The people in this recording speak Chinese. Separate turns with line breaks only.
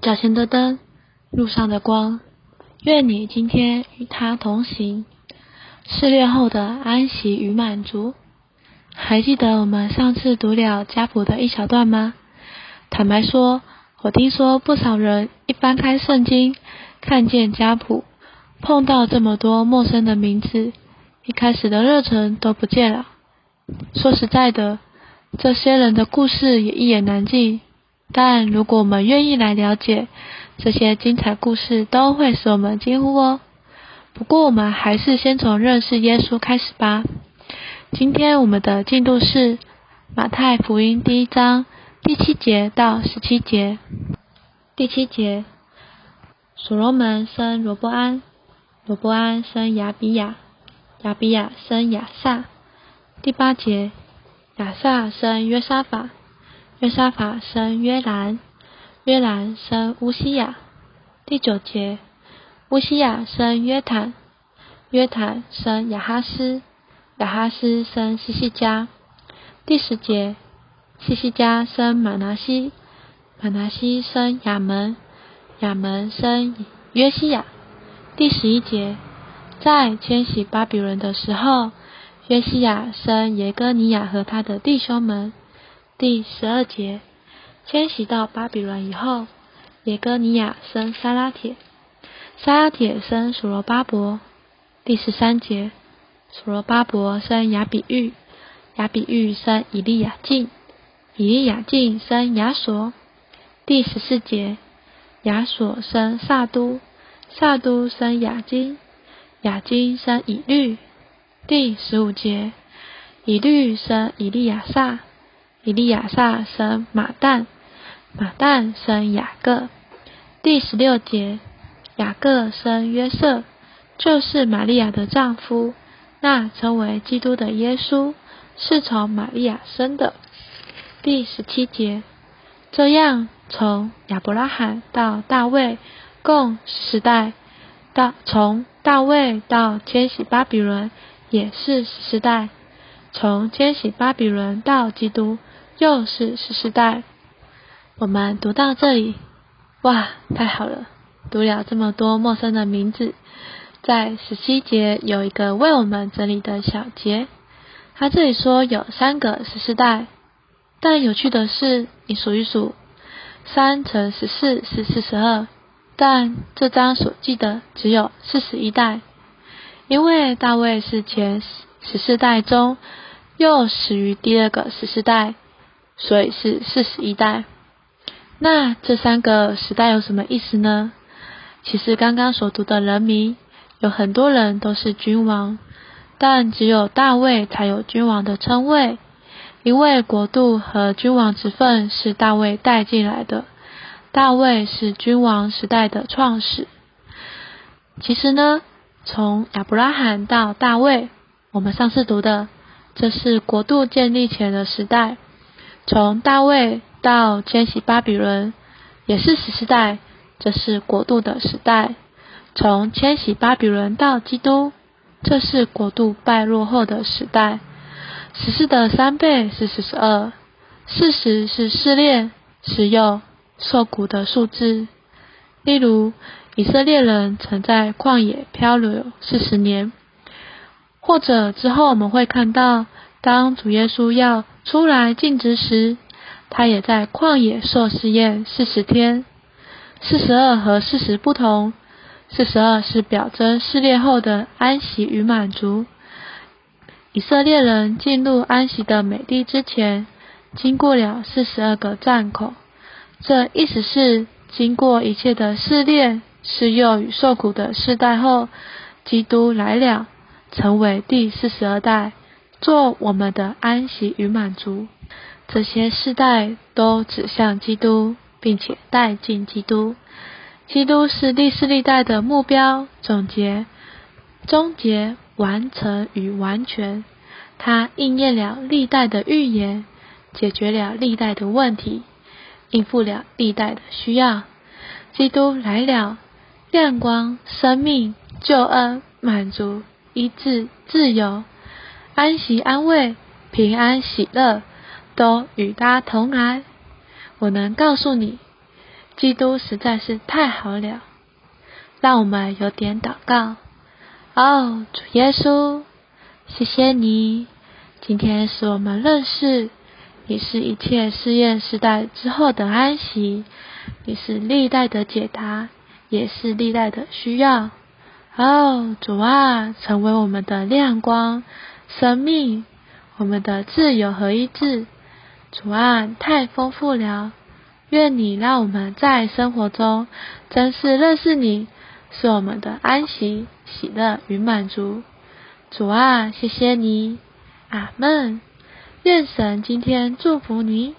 脚前的灯，路上的光。愿你今天与他同行。试炼后的安息与满足。还记得我们上次读了家谱的一小段吗？坦白说，我听说不少人一翻开圣经，看见家谱，碰到这么多陌生的名字，一开始的热忱都不见了。说实在的，这些人的故事也一言难尽。但如果我们愿意来了解这些精彩故事，都会使我们惊呼哦。不过我们还是先从认识耶稣开始吧。今天我们的进度是马太福音第一章第七节到十七节。第七节，所罗门生罗伯安，罗伯安生亚比亚，亚比亚生亚萨。第八节，亚萨生约沙法。约沙法生约兰，约兰生乌西亚。第九节，乌西亚生约坦，约坦生亚哈斯，亚哈斯生西西加。第十节，西西加生马拿西，马拿西生亚门，亚门生约西亚。第十一节，在迁徙巴比伦的时候，约西亚生耶哥尼亚和他的弟兄们。第十二节，迁徙到巴比伦以后，耶哥尼亚生沙拉铁，沙拉铁生所罗巴伯。第十三节，所罗巴伯生雅比玉，雅比玉生以利亚敬，以利亚敬生亚索。第十四节，亚索生萨都，萨都生雅金，雅金生以律。第十五节，以律生以利亚撒。以利亚撒生马旦，马旦生雅各。第十六节，雅各生约瑟，就是玛利亚的丈夫，那称为基督的耶稣是从玛利亚生的。第十七节，这样从亚伯拉罕到大卫共十代，到从大卫到迁徙巴比伦也是十代，从迁徙巴比伦到基督。又是十四代，我们读到这里，哇，太好了！读了这么多陌生的名字，在十七节有一个为我们整理的小节，他这里说有三个十四代，但有趣的是，你数一数，三乘十四是四十二，但这章所记的只有四十一代，因为大卫是前十四代中又死于第二个十四代。所以是四十一代。那这三个时代有什么意思呢？其实刚刚所读的人名有很多人都是君王，但只有大卫才有君王的称谓，因为国度和君王之分是大卫带进来的。大卫是君王时代的创始。其实呢，从亚伯拉罕到大卫，我们上次读的，这是国度建立前的时代。从大卫到迁徙巴比伦，也是十四代，这是国度的时代。从迁徙巴比伦到基督，这是国度败落后的时代。十四的三倍是四十二，四十是试炼、使用、受苦的数字。例如，以色列人曾在旷野漂流四十年，或者之后我们会看到，当主耶稣要出来尽职时，他也在旷野受试验四十天。四十二和四十不同，四十二是表征试炼后的安息与满足。以色列人进入安息的美地之前，经过了四十二个站口，这意思是经过一切的试炼、试诱与受苦的世代后，基督来了，成为第四十二代。做我们的安息与满足，这些世代都指向基督，并且带进基督。基督是历世历代的目标、总结、终结、完成与完全。他应验了历代的预言，解决了历代的问题，应付了历代的需要。基督来了，亮光、生命、救恩、满足、医治、自由。安息、安慰、平安、喜乐，都与他同来。我能告诉你，基督实在是太好了。让我们有点祷告。哦，主耶稣，谢谢你，今天使我们认识你是一切试验时代之后的安息，你是历代的解答，也是历代的需要。哦，主啊，成为我们的亮光、生命，我们的自由和医治。主啊，太丰富了。愿你让我们在生活中真实认识你，是我们的安息、喜乐与满足。主啊，谢谢你，阿门。愿神今天祝福你。